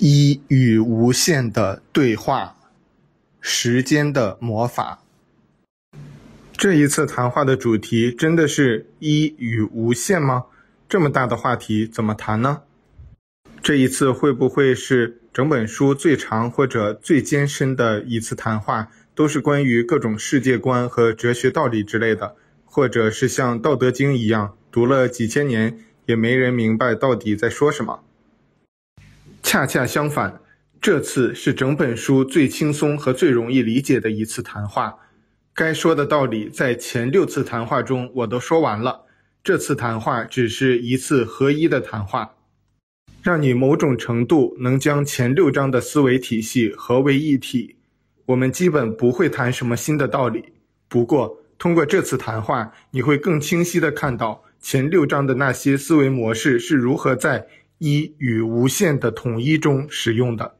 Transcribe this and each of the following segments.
一与无限的对话，时间的魔法。这一次谈话的主题真的是一与无限吗？这么大的话题怎么谈呢？这一次会不会是整本书最长或者最艰深的一次谈话？都是关于各种世界观和哲学道理之类的，或者是像《道德经》一样，读了几千年也没人明白到底在说什么。恰恰相反，这次是整本书最轻松和最容易理解的一次谈话。该说的道理在前六次谈话中我都说完了，这次谈话只是一次合一的谈话，让你某种程度能将前六章的思维体系合为一体。我们基本不会谈什么新的道理，不过通过这次谈话，你会更清晰地看到前六章的那些思维模式是如何在一与无限的统一中使用的。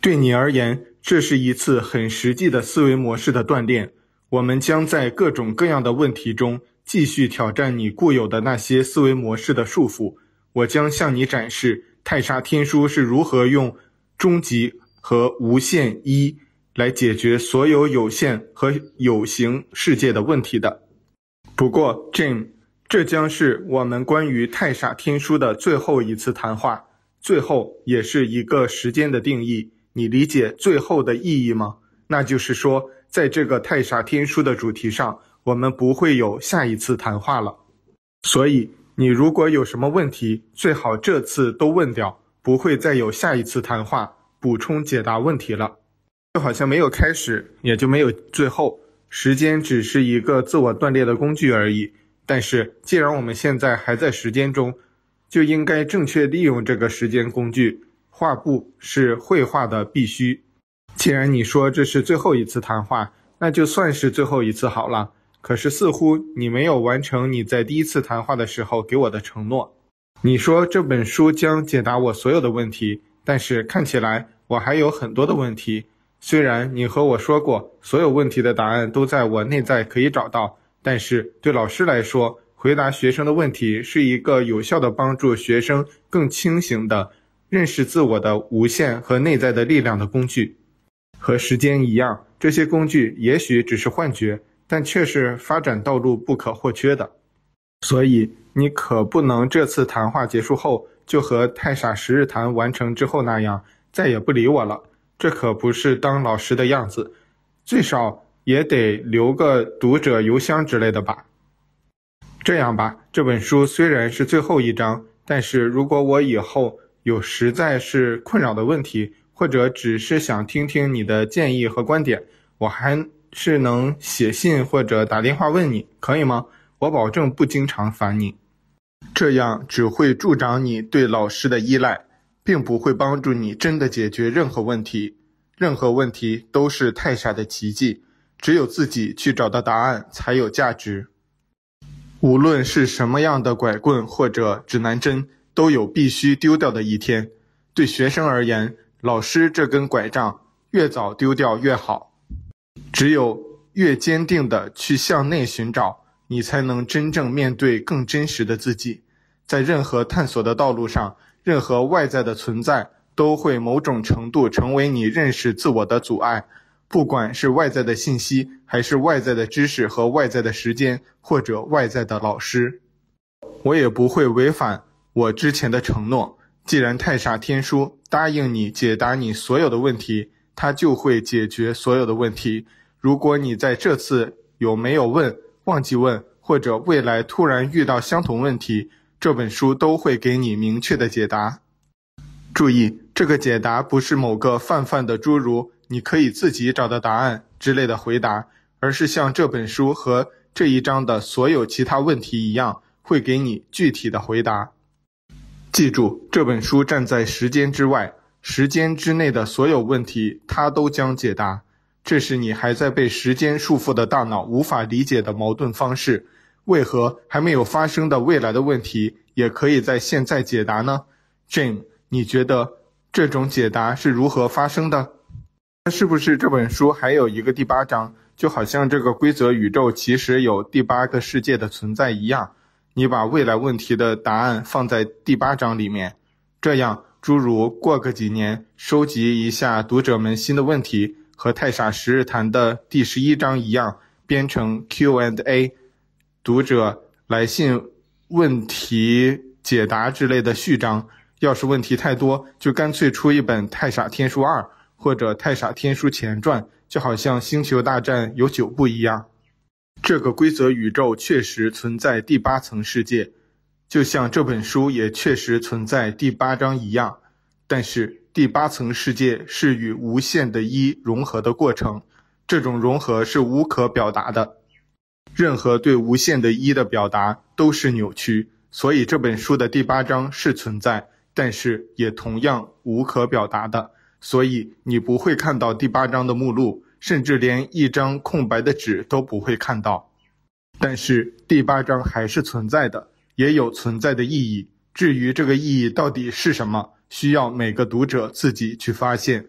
对你而言，这是一次很实际的思维模式的锻炼。我们将在各种各样的问题中继续挑战你固有的那些思维模式的束缚。我将向你展示太煞天书是如何用终极和无限一。来解决所有有限和有形世界的问题的。不过，Jim，这将是我们关于太傻天书的最后一次谈话，最后也是一个时间的定义。你理解最后的意义吗？那就是说，在这个太傻天书的主题上，我们不会有下一次谈话了。所以，你如果有什么问题，最好这次都问掉，不会再有下一次谈话补充解答问题了。就好像没有开始，也就没有最后。时间只是一个自我锻炼的工具而已。但是，既然我们现在还在时间中，就应该正确利用这个时间工具。画布是绘画的必须。既然你说这是最后一次谈话，那就算是最后一次好了。可是，似乎你没有完成你在第一次谈话的时候给我的承诺。你说这本书将解答我所有的问题，但是看起来我还有很多的问题。虽然你和我说过，所有问题的答案都在我内在可以找到，但是对老师来说，回答学生的问题是一个有效的帮助学生更清醒地认识自我的无限和内在的力量的工具。和时间一样，这些工具也许只是幻觉，但却是发展道路不可或缺的。所以，你可不能这次谈话结束后就和太傻十日谈完成之后那样，再也不理我了。这可不是当老师的样子，最少也得留个读者邮箱之类的吧。这样吧，这本书虽然是最后一章，但是如果我以后有实在是困扰的问题，或者只是想听听你的建议和观点，我还是能写信或者打电话问你，可以吗？我保证不经常烦你，这样只会助长你对老师的依赖。并不会帮助你真的解决任何问题，任何问题都是太傻的奇迹，只有自己去找到答案才有价值。无论是什么样的拐棍或者指南针，都有必须丢掉的一天。对学生而言，老师这根拐杖越早丢掉越好。只有越坚定地去向内寻找，你才能真正面对更真实的自己。在任何探索的道路上。任何外在的存在都会某种程度成为你认识自我的阻碍，不管是外在的信息，还是外在的知识和外在的时间，或者外在的老师。我也不会违反我之前的承诺。既然太傻天书答应你解答你所有的问题，它就会解决所有的问题。如果你在这次有没有问、忘记问，或者未来突然遇到相同问题，这本书都会给你明确的解答。注意，这个解答不是某个泛泛的诸如“你可以自己找到答案”之类的回答，而是像这本书和这一章的所有其他问题一样，会给你具体的回答。记住，这本书站在时间之外，时间之内的所有问题，它都将解答。这是你还在被时间束缚的大脑无法理解的矛盾方式。为何还没有发生的未来的问题也可以在现在解答呢？Jim，你觉得这种解答是如何发生的？是不是这本书还有一个第八章，就好像这个规则宇宙其实有第八个世界的存在一样？你把未来问题的答案放在第八章里面，这样诸如过个几年收集一下读者们新的问题，和《太傻十日谈》的第十一章一样，编成 Q&A，读者来信问题解答之类的序章。要是问题太多，就干脆出一本《太傻天书二》或者《太傻天书前传》，就好像《星球大战》有九部一样。这个规则宇宙确实存在第八层世界。就像这本书也确实存在第八章一样，但是第八层世界是与无限的一融合的过程，这种融合是无可表达的，任何对无限的一的表达都是扭曲，所以这本书的第八章是存在，但是也同样无可表达的，所以你不会看到第八章的目录，甚至连一张空白的纸都不会看到，但是第八章还是存在的。也有存在的意义。至于这个意义到底是什么，需要每个读者自己去发现。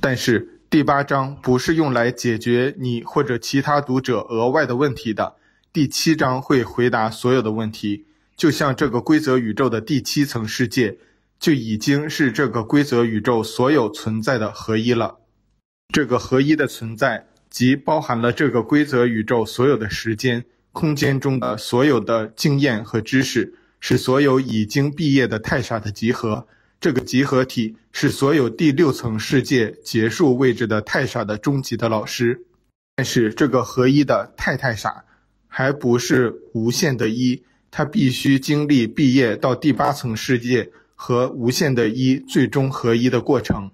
但是第八章不是用来解决你或者其他读者额外的问题的。第七章会回答所有的问题，就像这个规则宇宙的第七层世界，就已经是这个规则宇宙所有存在的合一了。这个合一的存在，即包含了这个规则宇宙所有的时间。空间中的所有的经验和知识，是所有已经毕业的太傻的集合。这个集合体是所有第六层世界结束位置的太傻的终极的老师。但是这个合一的太太傻，还不是无限的一，它必须经历毕业到第八层世界和无限的一最终合一的过程。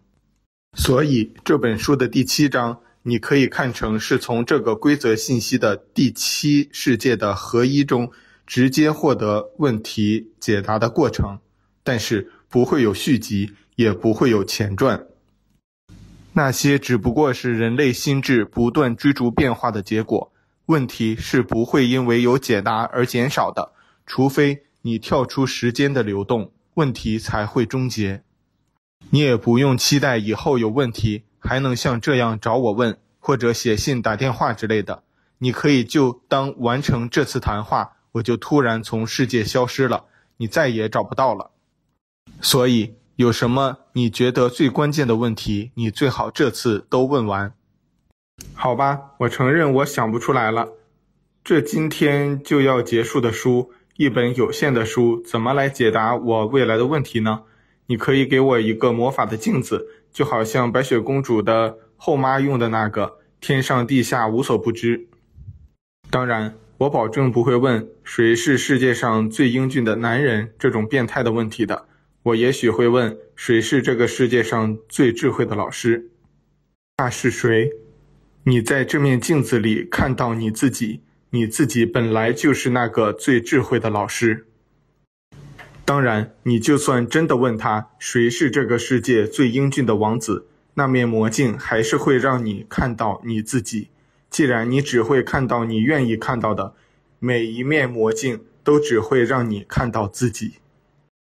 所以这本书的第七章。你可以看成是从这个规则信息的第七世界的合一中直接获得问题解答的过程，但是不会有续集，也不会有前传。那些只不过是人类心智不断追逐变化的结果。问题是不会因为有解答而减少的，除非你跳出时间的流动，问题才会终结。你也不用期待以后有问题。还能像这样找我问，或者写信、打电话之类的。你可以就当完成这次谈话，我就突然从世界消失了，你再也找不到了。所以，有什么你觉得最关键的问题，你最好这次都问完。好吧，我承认我想不出来了。这今天就要结束的书，一本有限的书，怎么来解答我未来的问题呢？你可以给我一个魔法的镜子。就好像白雪公主的后妈用的那个“天上地下无所不知”。当然，我保证不会问谁是世界上最英俊的男人这种变态的问题的。我也许会问谁是这个世界上最智慧的老师。那是谁？你在这面镜子里看到你自己，你自己本来就是那个最智慧的老师。当然，你就算真的问他谁是这个世界最英俊的王子，那面魔镜还是会让你看到你自己。既然你只会看到你愿意看到的，每一面魔镜都只会让你看到自己。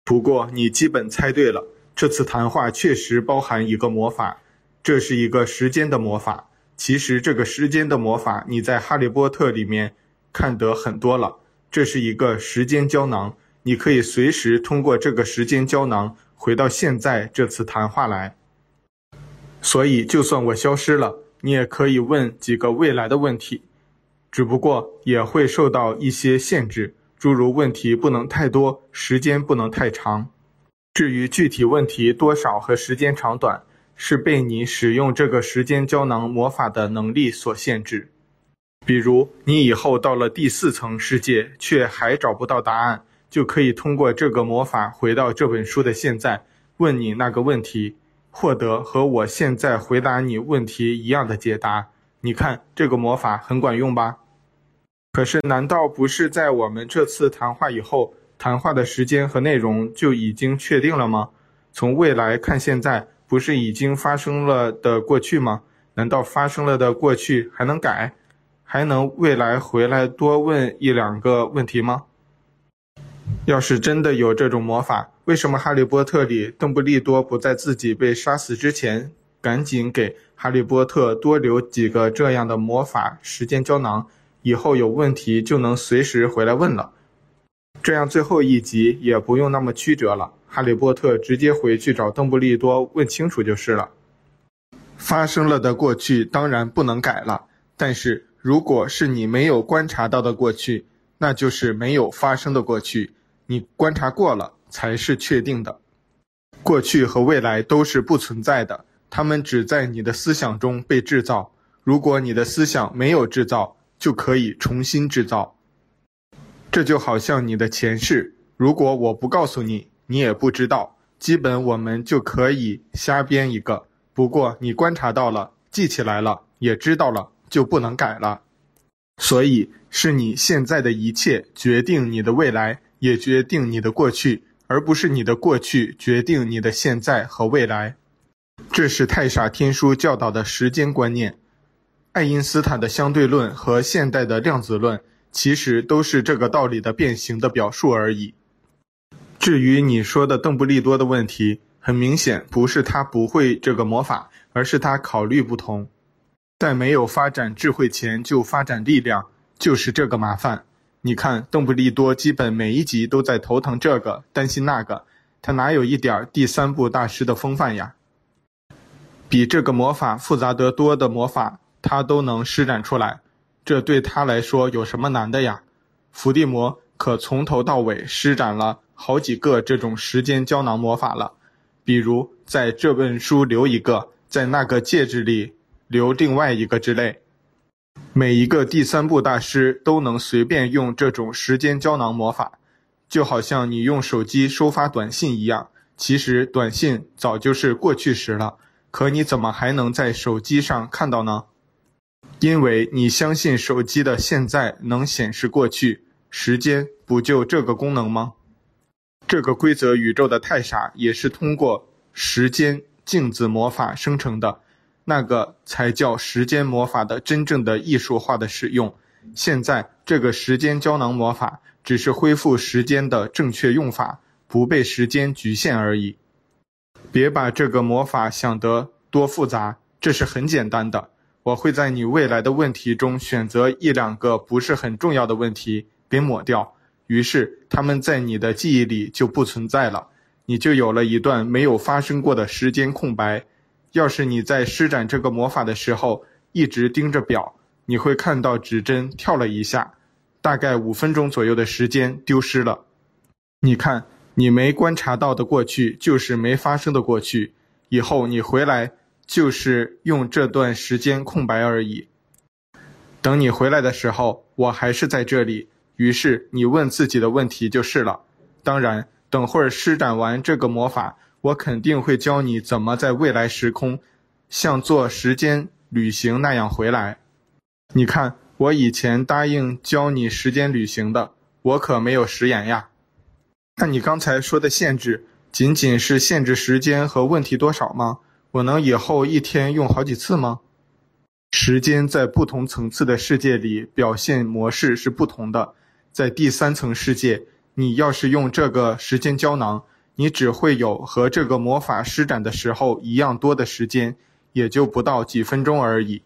不过你基本猜对了，这次谈话确实包含一个魔法，这是一个时间的魔法。其实这个时间的魔法你在《哈利波特》里面看得很多了，这是一个时间胶囊。你可以随时通过这个时间胶囊回到现在这次谈话来，所以就算我消失了，你也可以问几个未来的问题，只不过也会受到一些限制，诸如问题不能太多，时间不能太长。至于具体问题多少和时间长短，是被你使用这个时间胶囊魔法的能力所限制。比如你以后到了第四层世界，却还找不到答案。就可以通过这个魔法回到这本书的现在，问你那个问题，获得和我现在回答你问题一样的解答。你看这个魔法很管用吧？可是难道不是在我们这次谈话以后，谈话的时间和内容就已经确定了吗？从未来看现在，不是已经发生了的过去吗？难道发生了的过去还能改？还能未来回来多问一两个问题吗？要是真的有这种魔法，为什么《哈利波特》里邓布利多不在自己被杀死之前，赶紧给哈利波特多留几个这样的魔法时间胶囊，以后有问题就能随时回来问了？这样最后一集也不用那么曲折了。哈利波特直接回去找邓布利多问清楚就是了。发生了的过去当然不能改了，但是如果是你没有观察到的过去，那就是没有发生的过去。你观察过了才是确定的。过去和未来都是不存在的，他们只在你的思想中被制造。如果你的思想没有制造，就可以重新制造。这就好像你的前世，如果我不告诉你，你也不知道。基本我们就可以瞎编一个。不过你观察到了，记起来了，也知道了，就不能改了。所以是你现在的一切决定你的未来，也决定你的过去，而不是你的过去决定你的现在和未来。这是太傻天书教导的时间观念。爱因斯坦的相对论和现代的量子论，其实都是这个道理的变形的表述而已。至于你说的邓布利多的问题，很明显不是他不会这个魔法，而是他考虑不同。在没有发展智慧前就发展力量，就是这个麻烦。你看，邓布利多基本每一集都在头疼这个，担心那个，他哪有一点第三部大师的风范呀？比这个魔法复杂得多的魔法。他都能施展出来，这对他来说有什么难的呀？伏地魔可从头到尾施展了好几个这种时间胶囊魔法了，比如在这本书留一个，在那个戒指里留另外一个之类。每一个第三部大师都能随便用这种时间胶囊魔法，就好像你用手机收发短信一样。其实短信早就是过去时了，可你怎么还能在手机上看到呢？因为你相信手机的现在能显示过去，时间不就这个功能吗？这个规则宇宙的太傻也是通过时间镜子魔法生成的，那个才叫时间魔法的真正的艺术化的使用。现在这个时间胶囊魔法只是恢复时间的正确用法，不被时间局限而已。别把这个魔法想得多复杂，这是很简单的。我会在你未来的问题中选择一两个不是很重要的问题给抹掉，于是他们在你的记忆里就不存在了，你就有了一段没有发生过的时间空白。要是你在施展这个魔法的时候一直盯着表，你会看到指针跳了一下，大概五分钟左右的时间丢失了。你看，你没观察到的过去就是没发生的过去，以后你回来。就是用这段时间空白而已。等你回来的时候，我还是在这里。于是你问自己的问题就是了。当然，等会儿施展完这个魔法，我肯定会教你怎么在未来时空，像做时间旅行那样回来。你看，我以前答应教你时间旅行的，我可没有食言呀。那你刚才说的限制，仅仅是限制时间和问题多少吗？我能以后一天用好几次吗？时间在不同层次的世界里表现模式是不同的。在第三层世界，你要是用这个时间胶囊，你只会有和这个魔法施展的时候一样多的时间，也就不到几分钟而已。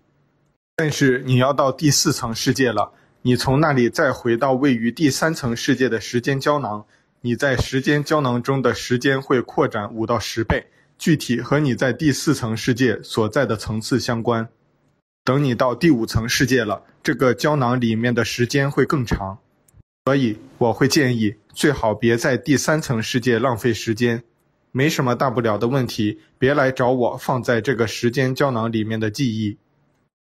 但是你要到第四层世界了，你从那里再回到位于第三层世界的时间胶囊，你在时间胶囊中的时间会扩展五到十倍。具体和你在第四层世界所在的层次相关。等你到第五层世界了，这个胶囊里面的时间会更长。所以我会建议，最好别在第三层世界浪费时间。没什么大不了的问题，别来找我放在这个时间胶囊里面的记忆。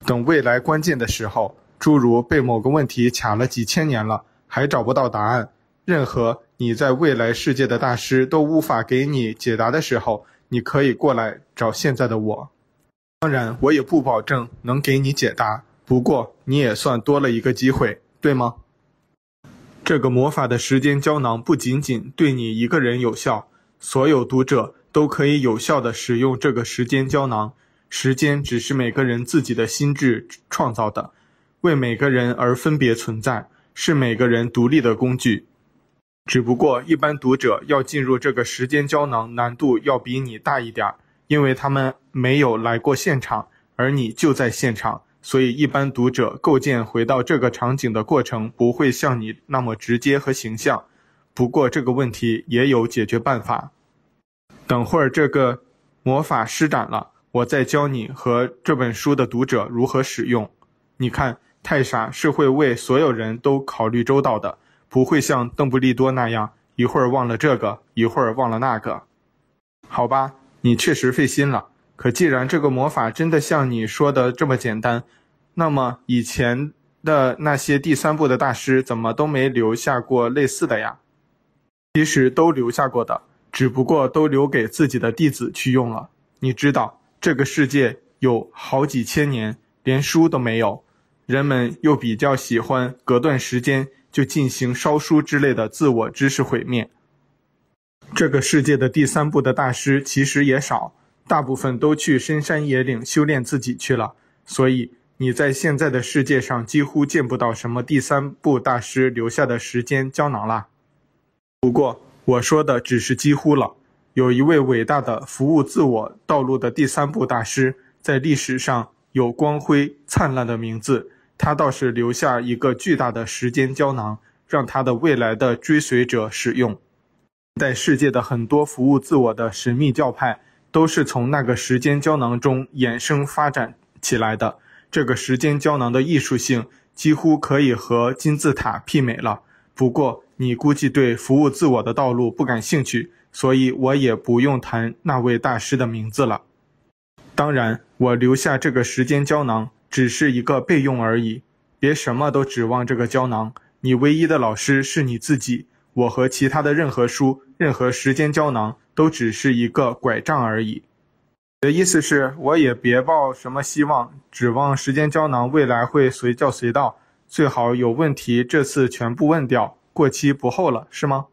等未来关键的时候，诸如被某个问题卡了几千年了，还找不到答案，任何你在未来世界的大师都无法给你解答的时候。你可以过来找现在的我，当然我也不保证能给你解答，不过你也算多了一个机会，对吗？这个魔法的时间胶囊不仅仅对你一个人有效，所有读者都可以有效地使用这个时间胶囊。时间只是每个人自己的心智创造的，为每个人而分别存在，是每个人独立的工具。只不过，一般读者要进入这个时间胶囊难度要比你大一点，因为他们没有来过现场，而你就在现场，所以一般读者构建回到这个场景的过程不会像你那么直接和形象。不过这个问题也有解决办法。等会儿这个魔法施展了，我再教你和这本书的读者如何使用。你看，太傻是会为所有人都考虑周到的，不会像邓布利多那样一会儿忘了这个，一会儿忘了那个。好吧，你确实费心了。可既然这个魔法真的像你说的这么简单，那么以前的那些第三部的大师怎么都没留下过类似的呀？其实都留下过的，只不过都留给自己的弟子去用了。你知道，这个世界有好几千年连书都没有，人们又比较喜欢隔段时间就进行烧书之类的自我知识毁灭。这个世界的第三部的大师其实也少。大部分都去深山野岭修炼自己去了，所以你在现在的世界上几乎见不到什么第三部大师留下的时间胶囊了。不过我说的只是几乎了，有一位伟大的服务自我道路的第三部大师，在历史上有光辉灿烂的名字，他倒是留下一个巨大的时间胶囊，让他的未来的追随者使用。在世界的很多服务自我的神秘教派。都是从那个时间胶囊中衍生发展起来的。这个时间胶囊的艺术性几乎可以和金字塔媲美了。不过，你估计对服务自我的道路不感兴趣，所以我也不用谈那位大师的名字了。当然，我留下这个时间胶囊只是一个备用而已。别什么都指望这个胶囊，你唯一的老师是你自己。我和其他的任何书、任何时间胶囊。都只是一个拐杖而已。的意思是，我也别抱什么希望，指望时间胶囊未来会随叫随到，最好有问题这次全部问掉，过期不候了，是吗？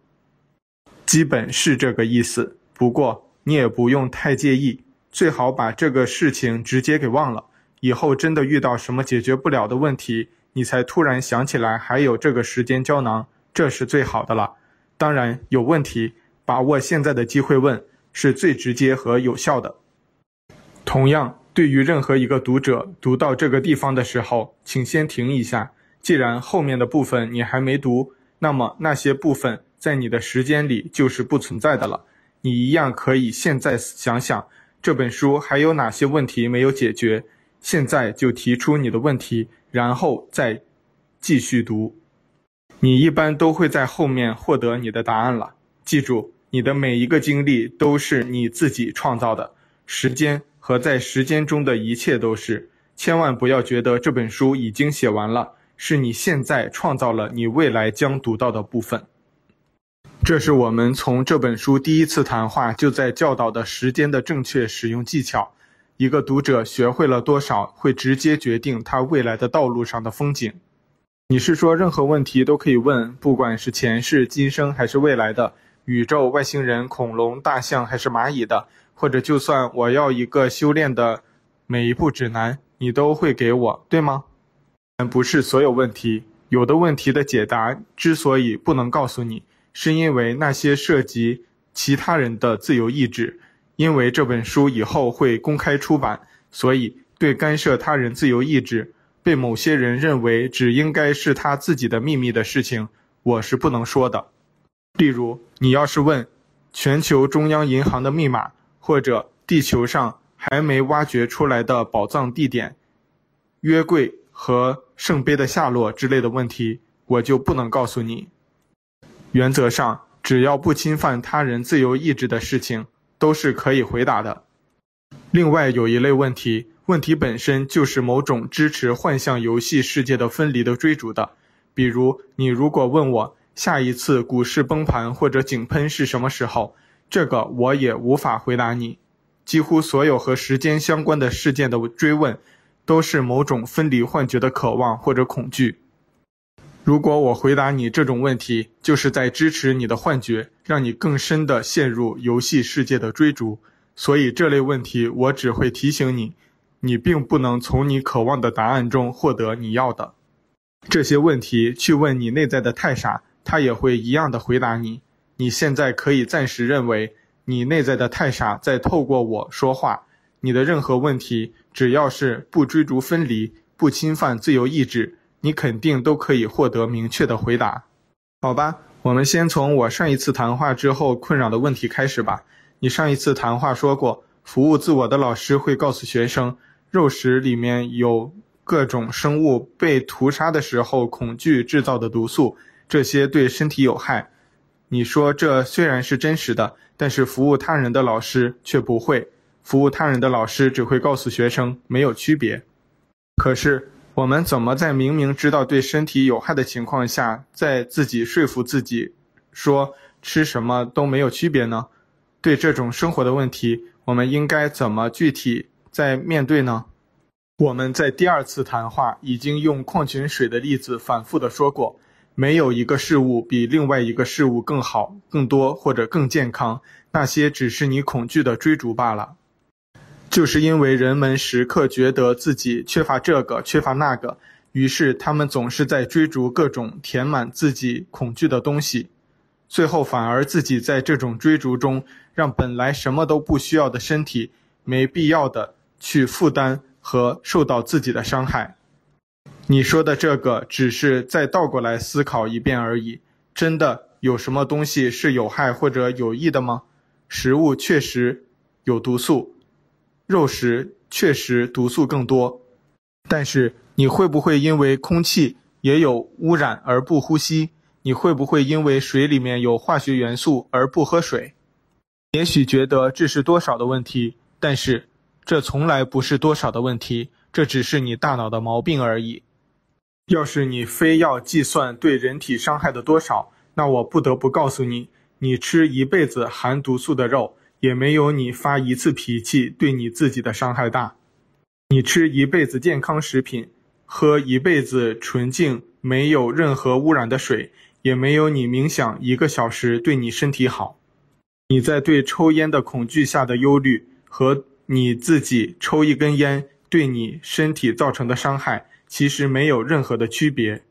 基本是这个意思。不过你也不用太介意，最好把这个事情直接给忘了。以后真的遇到什么解决不了的问题，你才突然想起来还有这个时间胶囊，这是最好的了。当然有问题。把握现在的机会问是最直接和有效的。同样，对于任何一个读者读到这个地方的时候，请先停一下。既然后面的部分你还没读，那么那些部分在你的时间里就是不存在的了。你一样可以现在想想这本书还有哪些问题没有解决，现在就提出你的问题，然后再继续读。你一般都会在后面获得你的答案了。记住。你的每一个经历都是你自己创造的，时间和在时间中的一切都是。千万不要觉得这本书已经写完了，是你现在创造了你未来将读到的部分。这是我们从这本书第一次谈话就在教导的时间的正确使用技巧。一个读者学会了多少，会直接决定他未来的道路上的风景。你是说任何问题都可以问，不管是前世、今生还是未来的？宇宙、外星人、恐龙、大象还是蚂蚁的，或者就算我要一个修炼的每一步指南，你都会给我，对吗？但不是所有问题，有的问题的解答之所以不能告诉你，是因为那些涉及其他人的自由意志。因为这本书以后会公开出版，所以对干涉他人自由意志，被某些人认为只应该是他自己的秘密的事情，我是不能说的。例如，你要是问全球中央银行的密码，或者地球上还没挖掘出来的宝藏地点、约柜和圣杯的下落之类的问题，我就不能告诉你。原则上，只要不侵犯他人自由意志的事情，都是可以回答的。另外，有一类问题，问题本身就是某种支持幻象游戏世界的分离的追逐的。比如，你如果问我，下一次股市崩盘或者井喷是什么时候？这个我也无法回答你。几乎所有和时间相关的事件的追问，都是某种分离幻觉的渴望或者恐惧。如果我回答你这种问题，就是在支持你的幻觉，让你更深地陷入游戏世界的追逐。所以这类问题，我只会提醒你，你并不能从你渴望的答案中获得你要的。这些问题去问你内在的太傻。他也会一样的回答你。你现在可以暂时认为你内在的太傻在透过我说话。你的任何问题，只要是不追逐分离、不侵犯自由意志，你肯定都可以获得明确的回答。好吧，我们先从我上一次谈话之后困扰的问题开始吧。你上一次谈话说过，服务自我的老师会告诉学生，肉食里面有各种生物被屠杀的时候恐惧制造的毒素，这些对身体有害。你说这虽然是真实的，但是服务他人的老师却不会。服务他人的老师只会告诉学生没有区别。可是我们怎么在明明知道对身体有害的情况下，在自己说服自己说吃什么都没有区别呢？对这种生活的问题，我们应该怎么具体在面对呢？我们在第二次谈话已经用矿泉水的例子反复的说过，没有一个事物比另外一个事物更好、更多或者更健康，那些只是你恐惧的追逐罢了。就是因为人们时刻觉得自己缺乏这个、缺乏那个，于是他们总是在追逐各种填满自己恐惧的东西。最后反而自己在这种追逐中，让本来什么都不需要的身体，没必要的去负担和受到自己的伤害。你说的这个，只是再倒过来思考一遍而已。真的有什么东西是有害或者有益的吗？食物确实有毒素，肉食确实毒素更多。但是你会不会因为空气也有污染而不呼吸？你会不会因为水里面有化学元素而不喝水？也许觉得这是多少的问题，但是这从来不是多少的问题，这只是你大脑的毛病而已。要是你非要计算对人体伤害的多少，那我不得不告诉你，你吃一辈子含毒素的肉，也没有你发一次脾气对你自己的伤害大。你吃一辈子健康食品，喝一辈子纯净没有任何污染的水。也没有你冥想一个小时对你身体好。你在对抽烟的恐惧下的忧虑，和你自己抽一根烟对你身体造成的伤害，其实没有任何的区别。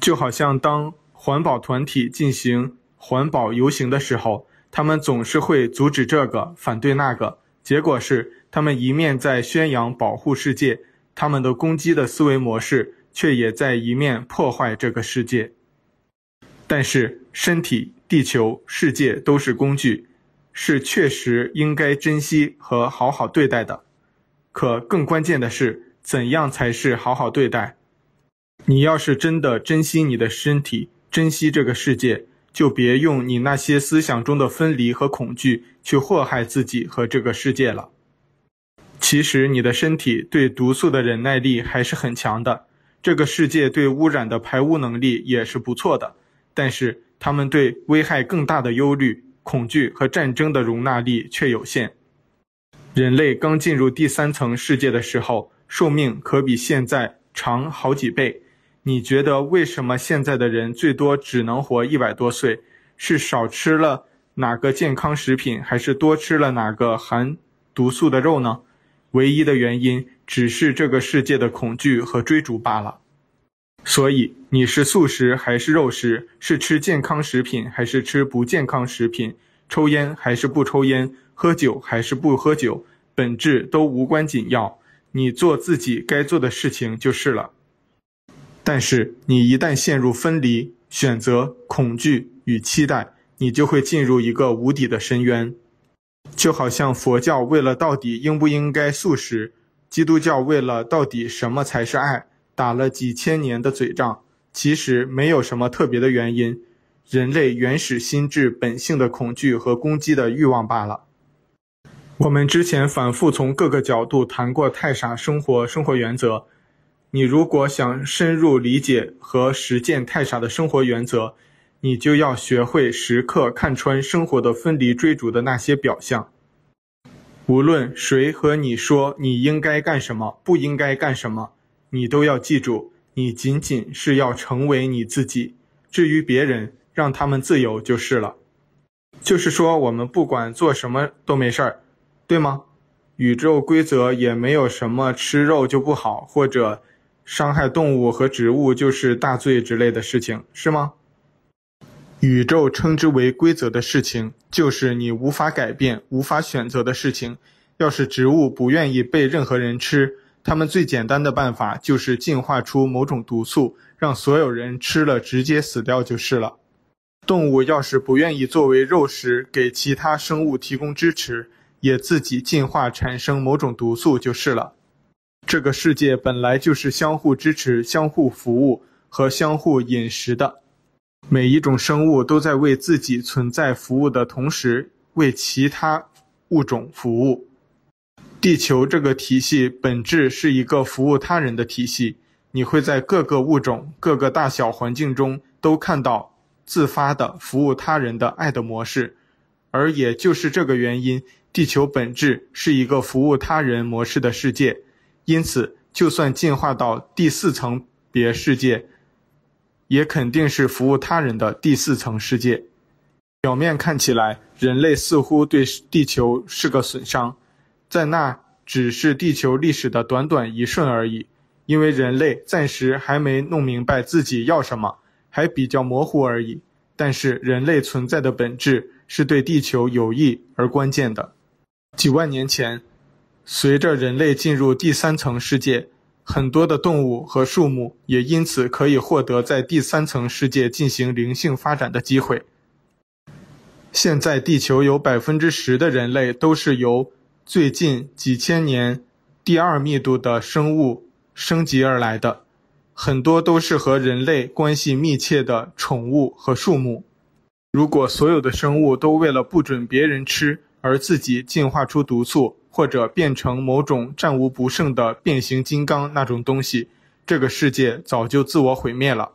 就好像当环保团体进行环保游行的时候，他们总是会阻止这个，反对那个，结果是他们一面在宣扬保护世界，他们的攻击的思维模式，却也在一面破坏这个世界。但是，身体、地球、世界都是工具，是确实应该珍惜和好好对待的。可更关键的是，怎样才是好好对待？你要是真的珍惜你的身体，珍惜这个世界，就别用你那些思想中的分离和恐惧去祸害自己和这个世界了。其实，你的身体对毒素的忍耐力还是很强的，这个世界对污染的排污能力也是不错的。但是，他们对危害更大的忧虑、恐惧和战争的容纳力却有限。人类刚进入第三层世界的时候，寿命可比现在长好几倍。你觉得为什么现在的人最多只能活一百多岁？是少吃了哪个健康食品，还是多吃了哪个含毒素的肉呢？唯一的原因只是这个世界的恐惧和追逐罢了。所以你是素食还是肉食？是吃健康食品还是吃不健康食品？抽烟还是不抽烟？喝酒还是不喝酒？本质都无关紧要，你做自己该做的事情就是了。但是你一旦陷入分离、选择、恐惧与期待，你就会进入一个无底的深渊。就好像佛教为了到底应不应该素食，基督教为了到底什么才是爱。打了几千年的嘴仗，其实没有什么特别的原因，人类原始心智本性的恐惧和攻击的欲望罢了。我们之前反复从各个角度谈过太傻生活生活原则，你如果想深入理解和实践太傻的生活原则，你就要学会时刻看穿生活的分离追逐的那些表象。无论谁和你说你应该干什么，不应该干什么。你都要记住，你仅仅是要成为你自己。至于别人，让他们自由就是了。就是说，我们不管做什么都没事儿，对吗？宇宙规则也没有什么吃肉就不好，或者伤害动物和植物就是大罪之类的事情，是吗？宇宙称之为规则的事情，就是你无法改变、无法选择的事情。要是植物不愿意被任何人吃，他们最简单的办法就是进化出某种毒素，让所有人吃了直接死掉就是了。动物要是不愿意作为肉食给其他生物提供支持，也自己进化产生某种毒素就是了。这个世界本来就是相互支持、相互服务和相互饮食的。每一种生物都在为自己存在服务的同时，为其他物种服务。地球这个体系本质是一个服务他人的体系。你会在各个物种、各个大小环境中都看到自发的服务他人的爱的模式，而也就是这个原因，地球本质是一个服务他人模式的世界。因此，就算进化到第四层别世界，也肯定是服务他人的第四层世界。表面看起来，人类似乎对地球是个损伤，在那只是地球历史的短短一瞬而已。因为人类暂时还没弄明白自己要什么，还比较模糊而已。但是人类存在的本质是对地球有益而关键的。几万年前，随着人类进入第三层世界，很多的动物和树木也因此可以获得在第三层世界进行灵性发展的机会。现在地球有百分之十的人类都是由最近几千年第二密度的生物升级而来的，很多都是和人类关系密切的宠物和树木。如果所有的生物都为了不准别人吃而自己进化出毒素，或者变成某种战无不胜的变形金刚那种东西，这个世界早就自我毁灭了。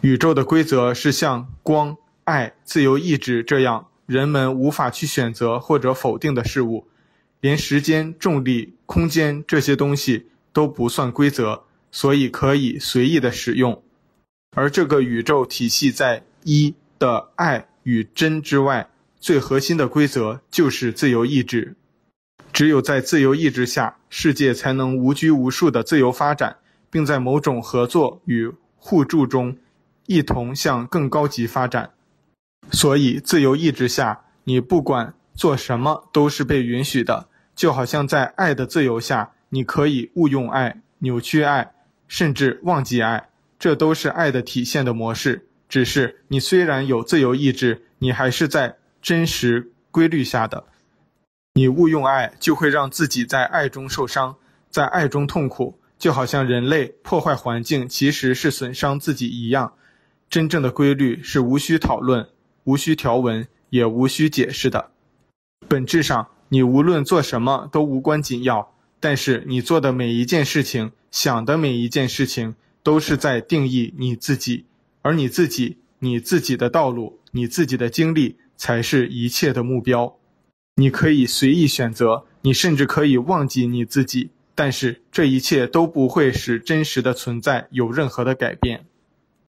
宇宙的规则是像光、爱、自由意志这样人们无法去选择或者否定的事物，连时间、重力、空间这些东西。都不算规则，所以可以随意的使用。而这个宇宙体系在一的爱与真之外，最核心的规则就是自由意志。只有在自由意志下，世界才能无拘无束的自由发展，并在某种合作与互助中，一同向更高级发展。所以，自由意志下，你不管做什么都是被允许的，就好像在爱的自由下。你可以误用爱、扭曲爱，甚至忘记爱，这都是爱的体现的模式。只是你虽然有自由意志，你还是在真实规律下的。你误用爱，就会让自己在爱中受伤，在爱中痛苦，就好像人类破坏环境其实是损伤自己一样。真正的规律是无需讨论、无需条文、也无需解释的。本质上，你无论做什么都无关紧要。但是你做的每一件事情，想的每一件事情，都是在定义你自己，而你自己、你自己的道路、你自己的经历，才是一切的目标。你可以随意选择，你甚至可以忘记你自己，但是这一切都不会使真实的存在有任何的改变。